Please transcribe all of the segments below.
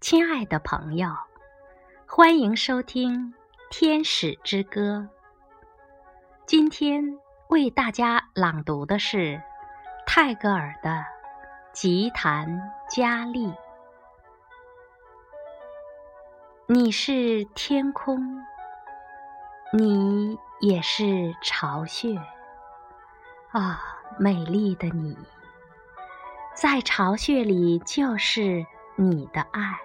亲爱的朋友，欢迎收听《天使之歌》。今天为大家朗读的是泰戈尔的《吉檀迦利》。你是天空，你也是巢穴。啊，美丽的你，在巢穴里就是你的爱。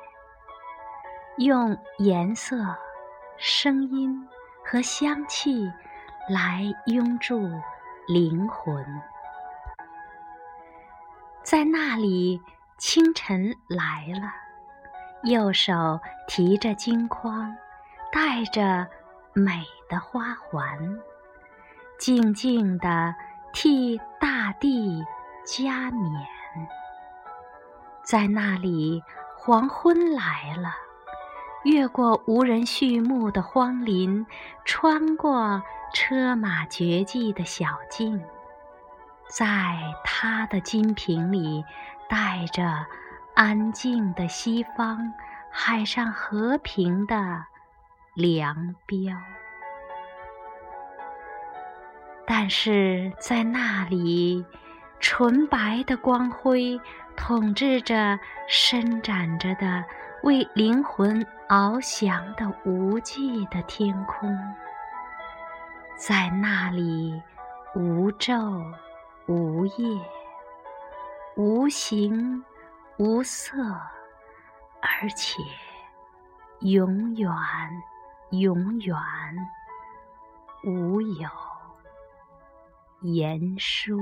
用颜色、声音和香气来拥住灵魂，在那里，清晨来了，右手提着金筐，带着美的花环，静静地替大地加冕。在那里，黄昏来了。越过无人畜牧的荒林，穿过车马绝迹的小径，在他的金瓶里，带着安静的西方海上和平的凉标。但是在那里，纯白的光辉统治着伸展着的。为灵魂翱翔的无际的天空，在那里无昼无夜，无形无色，而且永远永远无有言说。